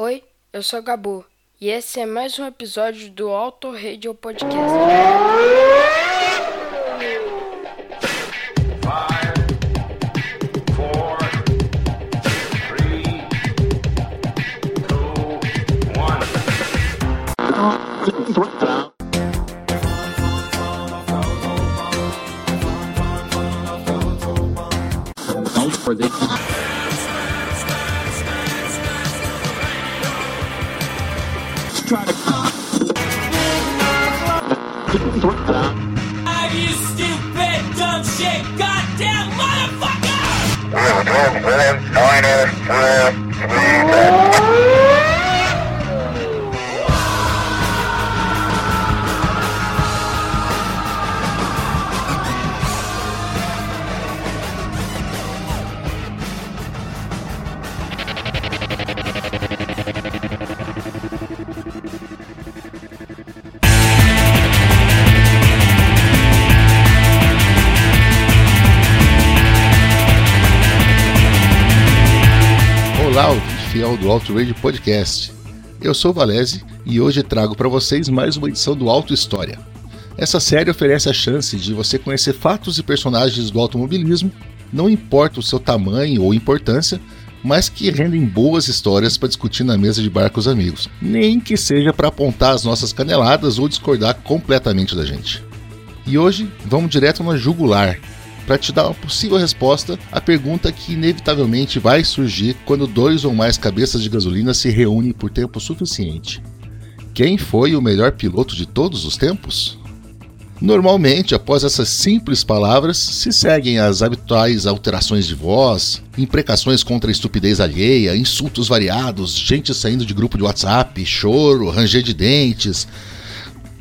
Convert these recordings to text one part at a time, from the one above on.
Oi, eu sou Gabu e esse é mais um episódio do Auto Radio Podcast. Are you stupid, dumb shit, goddamn motherfucker? Olá, fiel do Auto Radio Podcast. Eu sou o Valese e hoje trago para vocês mais uma edição do Auto História. Essa série oferece a chance de você conhecer fatos e personagens do automobilismo, não importa o seu tamanho ou importância, mas que rendem boas histórias para discutir na mesa de bar com os amigos, nem que seja para apontar as nossas caneladas ou discordar completamente da gente. E hoje vamos direto na jugular, para te dar uma possível resposta à pergunta que inevitavelmente vai surgir quando dois ou mais cabeças de gasolina se reúnem por tempo suficiente. Quem foi o melhor piloto de todos os tempos? Normalmente, após essas simples palavras, se seguem as habituais alterações de voz, imprecações contra a estupidez alheia, insultos variados, gente saindo de grupo de WhatsApp, choro, ranger de dentes,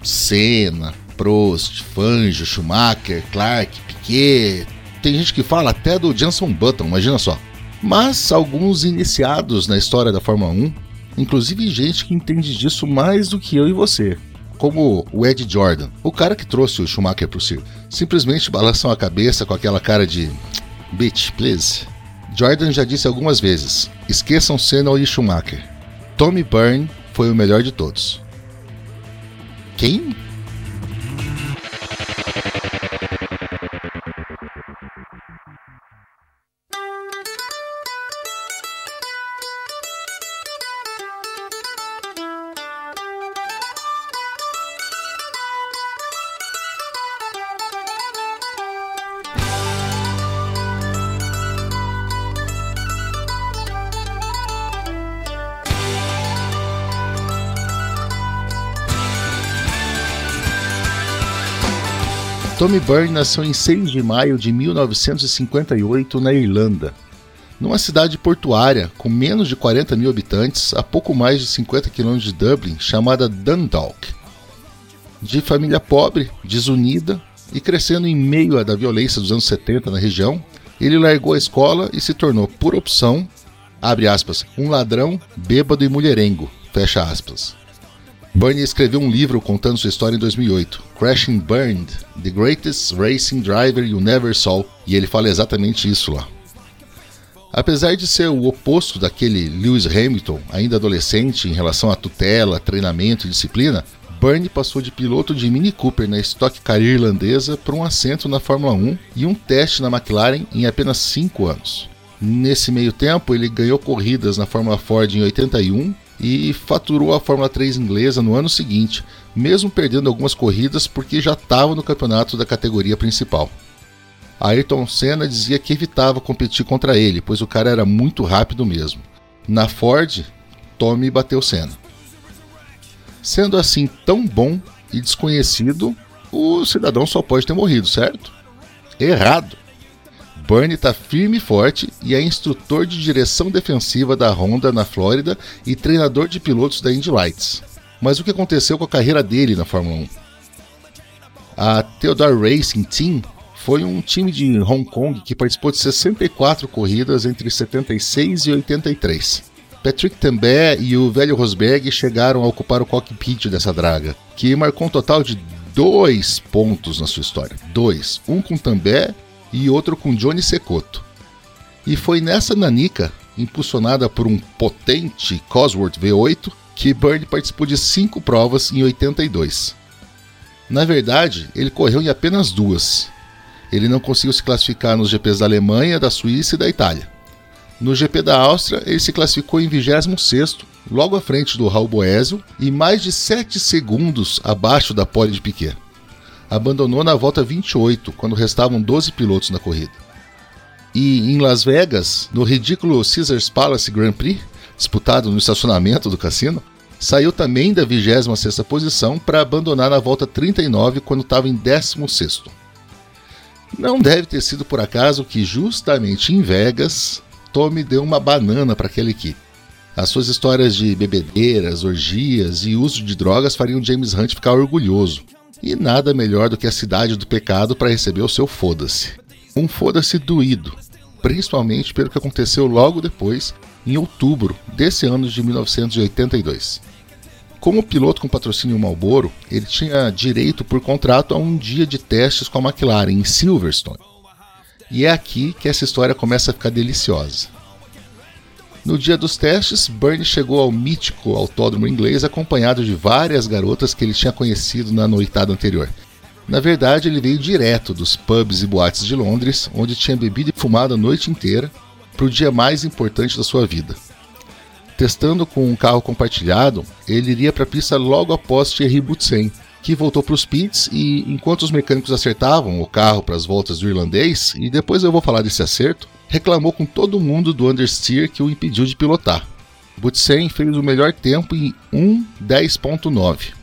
Senna, Prost, Fangio, Schumacher, Clark, Piquet. Tem gente que fala até do Jenson Button, imagina só. Mas alguns iniciados na história da Fórmula 1, inclusive gente que entende disso mais do que eu e você, como o Ed Jordan, o cara que trouxe o Schumacher pro circo, simplesmente balançam a cabeça com aquela cara de bitch, please. Jordan já disse algumas vezes: esqueçam Senna e Schumacher. Tommy Byrne foi o melhor de todos. Quem? Tommy Byrne nasceu em 6 de maio de 1958 na Irlanda, numa cidade portuária com menos de 40 mil habitantes, a pouco mais de 50 quilômetros de Dublin, chamada Dundalk. De família pobre, desunida e crescendo em meio à da violência dos anos 70 na região, ele largou a escola e se tornou, por opção, abre aspas, um ladrão, bêbado e mulherengo, fecha aspas. Bernie escreveu um livro contando sua história em 2008, Crashing Burned, The Greatest Racing Driver You Never Saw, e ele fala exatamente isso lá. Apesar de ser o oposto daquele Lewis Hamilton, ainda adolescente em relação à tutela, treinamento e disciplina, Bernie passou de piloto de Mini Cooper na Stock Car irlandesa para um assento na Fórmula 1 e um teste na McLaren em apenas 5 anos. Nesse meio tempo, ele ganhou corridas na Fórmula Ford em 81 e faturou a Fórmula 3 inglesa no ano seguinte, mesmo perdendo algumas corridas porque já estava no campeonato da categoria principal. Ayrton Senna dizia que evitava competir contra ele, pois o cara era muito rápido mesmo. Na Ford, Tommy bateu Senna. Sendo assim tão bom e desconhecido, o cidadão só pode ter morrido, certo? Errado! Bernie está firme e forte e é instrutor de direção defensiva da Honda na Flórida e treinador de pilotos da Indy Lights. Mas o que aconteceu com a carreira dele na Fórmula 1? A Theodore Racing Team foi um time de Hong Kong que participou de 64 corridas entre 76 e 83. Patrick Tambay e o velho Rosberg chegaram a ocupar o cockpit dessa draga, que marcou um total de dois pontos na sua história. Dois. Um com Tambay e outro com Johnny Secotto. E foi nessa nanica impulsionada por um potente Cosworth V8, que Bernie participou de cinco provas em 82. Na verdade, ele correu em apenas duas. Ele não conseguiu se classificar nos GPs da Alemanha, da Suíça e da Itália. No GP da Áustria, ele se classificou em 26º, logo à frente do Raul Boesio e mais de 7 segundos abaixo da pole de Piquet. Abandonou na volta 28, quando restavam 12 pilotos na corrida. E em Las Vegas, no ridículo Caesars Palace Grand Prix, disputado no estacionamento do cassino, saiu também da 26ª posição para abandonar na volta 39 quando estava em 16º. Não deve ter sido por acaso que justamente em Vegas, Tommy deu uma banana para aquela equipe. As suas histórias de bebedeiras, orgias e uso de drogas fariam James Hunt ficar orgulhoso. E nada melhor do que a cidade do pecado para receber o seu foda-se. Um foda-se doído, principalmente pelo que aconteceu logo depois, em outubro desse ano de 1982. Como piloto com patrocínio Marlboro, ele tinha direito por contrato a um dia de testes com a McLaren em Silverstone. E é aqui que essa história começa a ficar deliciosa. No dia dos testes, Bernie chegou ao mítico autódromo inglês acompanhado de várias garotas que ele tinha conhecido na noitada anterior. Na verdade, ele veio direto dos pubs e boates de Londres, onde tinha bebido e fumado a noite inteira, para o dia mais importante da sua vida. Testando com um carro compartilhado, ele iria para a pista logo após Thierry Boutsen, que voltou para os pits e, enquanto os mecânicos acertavam o carro para as voltas do irlandês, e depois eu vou falar desse acerto, reclamou com todo mundo do understeer que o impediu de pilotar. Boutsen fez o melhor tempo em 1:10.9.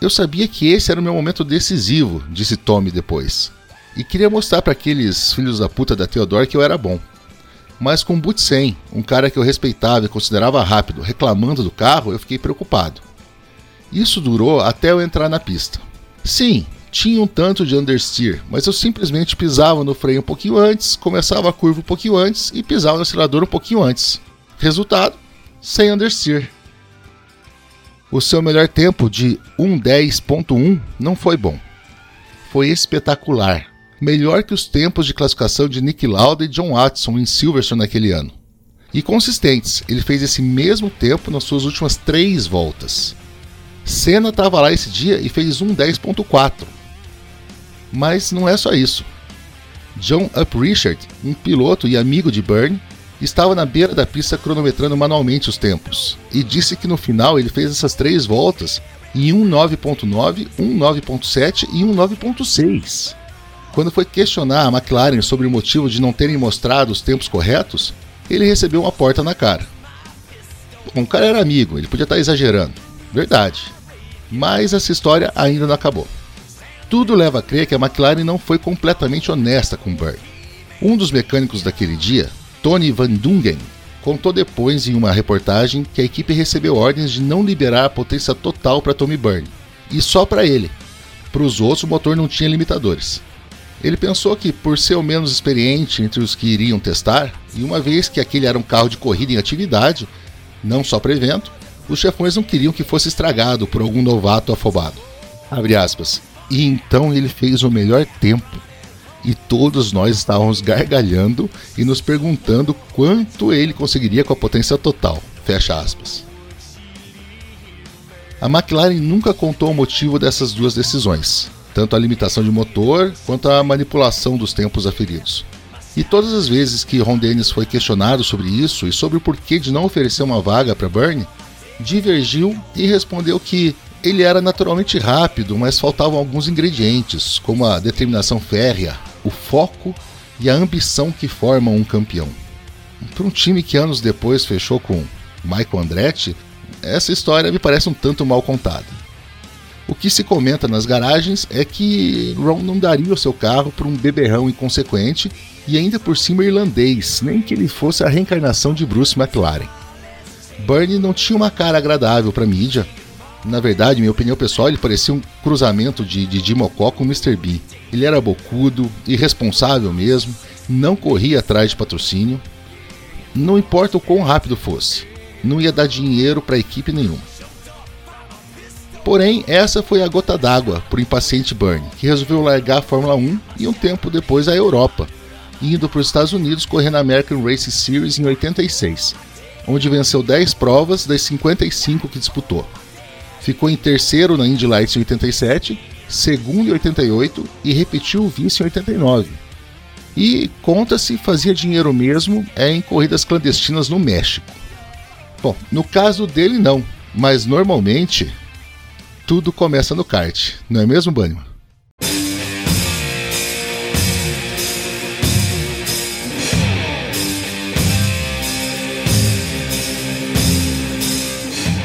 Eu sabia que esse era o meu momento decisivo, disse Tommy depois. E queria mostrar para aqueles filhos da puta da Theodore que eu era bom. Mas com Boutsen, um cara que eu respeitava e considerava rápido, reclamando do carro, eu fiquei preocupado. Isso durou até eu entrar na pista. Sim, tinha um tanto de understeer, mas eu simplesmente pisava no freio um pouquinho antes, começava a curva um pouquinho antes e pisava no acelerador um pouquinho antes. Resultado: sem understeer. O seu melhor tempo de 1:10.1 não foi bom. Foi espetacular. Melhor que os tempos de classificação de Nick Lauda e John Watson em Silverstone naquele ano. E consistentes, ele fez esse mesmo tempo nas suas últimas três voltas. Senna estava lá esse dia e fez 1:10.4. Mas não é só isso. John Uprichard, um piloto e amigo de Byrne, estava na beira da pista cronometrando manualmente os tempos e disse que no final ele fez essas três voltas em 1.9.9, 1.9.7 e 1.9.6. Quando foi questionar a McLaren sobre o motivo de não terem mostrado os tempos corretos, ele recebeu uma porta na cara. Bom, o cara era amigo, ele podia estar exagerando, verdade. Mas essa história ainda não acabou. Tudo leva a crer que a McLaren não foi completamente honesta com Berg. Um dos mecânicos daquele dia, Tony Van Dungen contou depois em uma reportagem que a equipe recebeu ordens de não liberar a potência total para Tommy Byrne, e só para ele. Para os outros, o motor não tinha limitadores. Ele pensou que, por ser o menos experiente entre os que iriam testar, e uma vez que aquele era um carro de corrida em atividade, não só para evento, os chefões não queriam que fosse estragado por algum novato afobado. Abre aspas. E então ele fez o melhor tempo e todos nós estávamos gargalhando e nos perguntando quanto ele conseguiria com a potência total. Fecha aspas. A McLaren nunca contou o motivo dessas duas decisões, tanto a limitação de motor quanto a manipulação dos tempos aferidos. E todas as vezes que Ron Dennis foi questionado sobre isso e sobre o porquê de não oferecer uma vaga para Bernie, divergiu e respondeu que ele era naturalmente rápido, mas faltavam alguns ingredientes, como a determinação férrea, o foco e a ambição que formam um campeão. Para um time que anos depois fechou com Michael Andretti, essa história me parece um tanto mal contada. O que se comenta nas garagens é que Ron não daria o seu carro para um beberrão inconsequente e ainda por cima irlandês, nem que ele fosse a reencarnação de Bruce McLaren. Bernie não tinha uma cara agradável para a mídia. Na verdade, minha opinião pessoal, ele parecia um cruzamento de Didi Mocó com Mr. B. Ele era bocudo, irresponsável mesmo, não corria atrás de patrocínio. Não importa o quão rápido fosse, não ia dar dinheiro para equipe nenhuma. Porém, essa foi a gota d'água para o impaciente Bernie, que resolveu largar a Fórmula 1 e um tempo depois a Europa, indo para os Estados Unidos correr na American Race Series em 86, onde venceu 10 provas das 55 que disputou. Ficou em terceiro na Indy Lights em 87, segundo em 88 e repetiu o vice em 89. E conta-se fazia dinheiro mesmo é em corridas clandestinas no México. Bom, no caso dele não, mas normalmente tudo começa no kart, não é mesmo, Banho?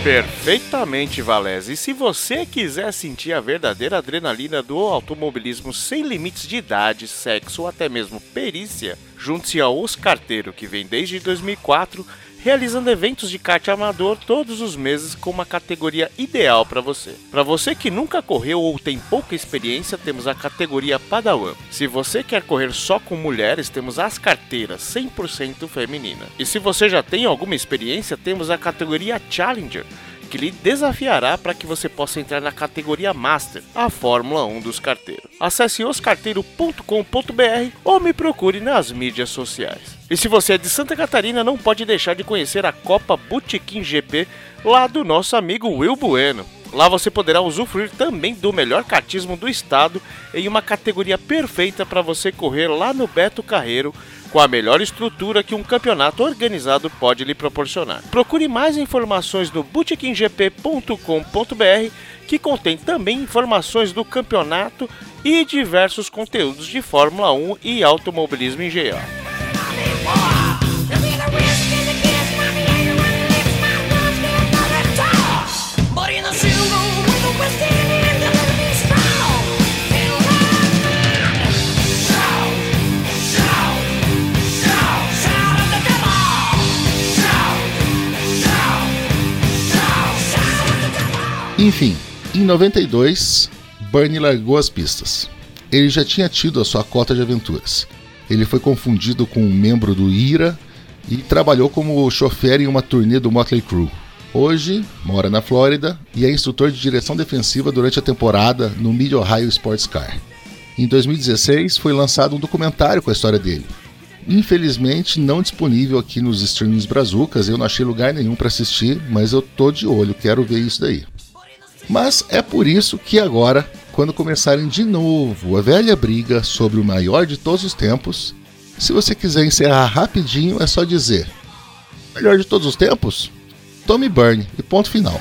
Perfeitamente, Valese. E se você quiser sentir a verdadeira adrenalina do automobilismo sem limites de idade, sexo ou até mesmo perícia, junte-se ao Os Carteiro, que vem desde 2004 realizando eventos de kart amador todos os meses com uma categoria ideal para você. Para você que nunca correu ou tem pouca experiência, temos a categoria Padawan. Se você quer correr só com mulheres, temos as carteiras 100% feminina. E se você já tem alguma experiência, temos a categoria Challenger que lhe desafiará para que você possa entrar na categoria Master, a Fórmula 1 dos carteiros. Acesse oscarteiro.com.br ou me procure nas mídias sociais. E se você é de Santa Catarina, não pode deixar de conhecer a Copa Botequim GP lá do nosso amigo Will Bueno. Lá você poderá usufruir também do melhor cartismo do estado em uma categoria perfeita para você correr lá no Beto Carreiro com a melhor estrutura que um campeonato organizado pode lhe proporcionar. Procure mais informações no bootkinggp.com.br, que contém também informações do campeonato e diversos conteúdos de Fórmula 1 e automobilismo em geral. Enfim, em 92, Bernie largou as pistas. Ele já tinha tido a sua cota de aventuras. Ele foi confundido com um membro do IRA e trabalhou como chofer em uma turnê do Motley Crue. Hoje, mora na Flórida e é instrutor de direção defensiva durante a temporada no Mid Ohio Sports Car. Em 2016, foi lançado um documentário com a história dele. Infelizmente, não disponível aqui nos streamings brazucas, eu não achei lugar nenhum para assistir, mas eu tô de olho, quero ver isso daí. Mas é por isso que agora, quando começarem de novo a velha briga sobre o maior de todos os tempos, se você quiser encerrar rapidinho, é só dizer: melhor de todos os tempos? Tommy Byrne e ponto final.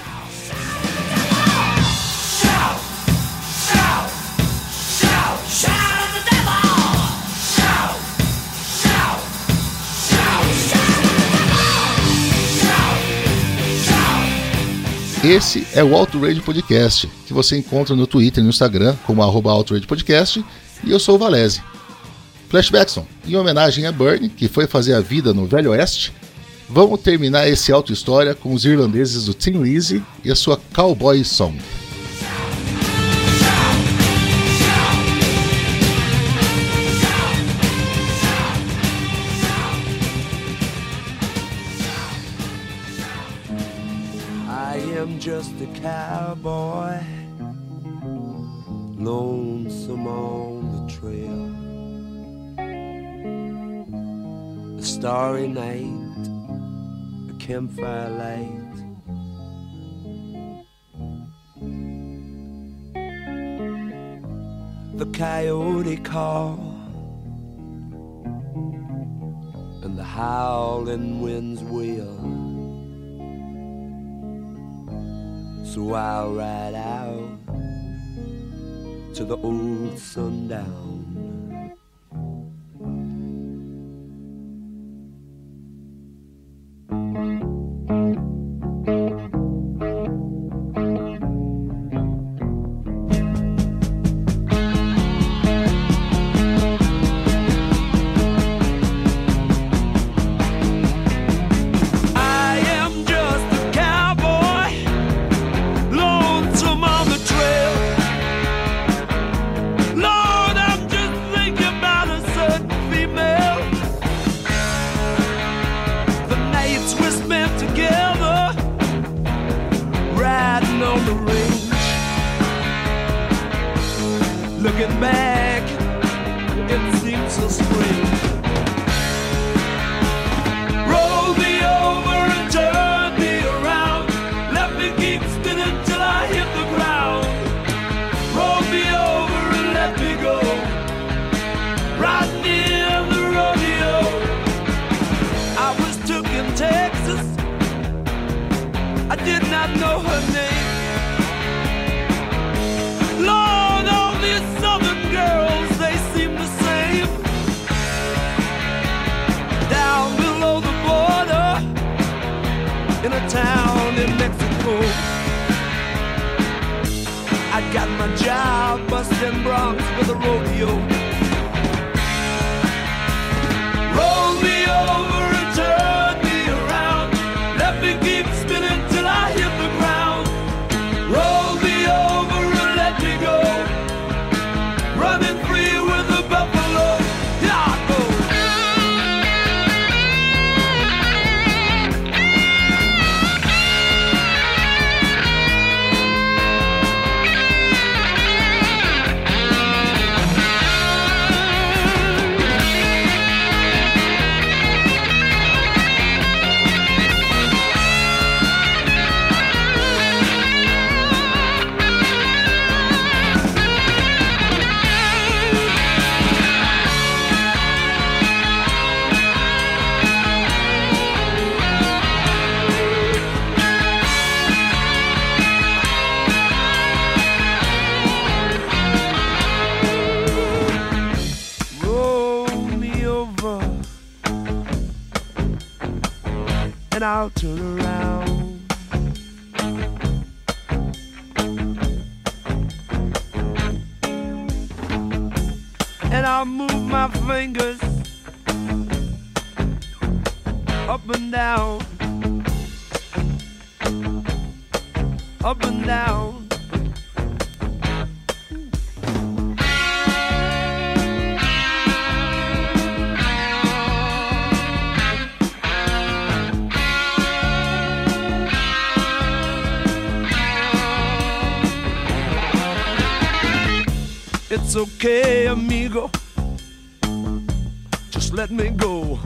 Esse é o Outrage Podcast, que você encontra no Twitter e no Instagram como arroba Outrage Podcast, e eu sou o Valese. Flashbackson, em homenagem a Bernie, que foi fazer a vida no Velho Oeste, vamos terminar esse auto-história com os irlandeses do Tim Lizzy e a sua Cowboy Song. Cowboy, lonesome on the trail. A starry night, a campfire light. The coyote call and the howling winds wail. So I'll ride out to the old sundown. On the range. Looking back, it seems so strange. job busting broncs with a rodeo. I'll turn around. And I'll move my fingers up and down. It's okay, amigo. Just let me go.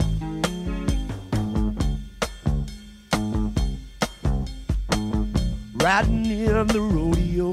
Riding in the rodeo.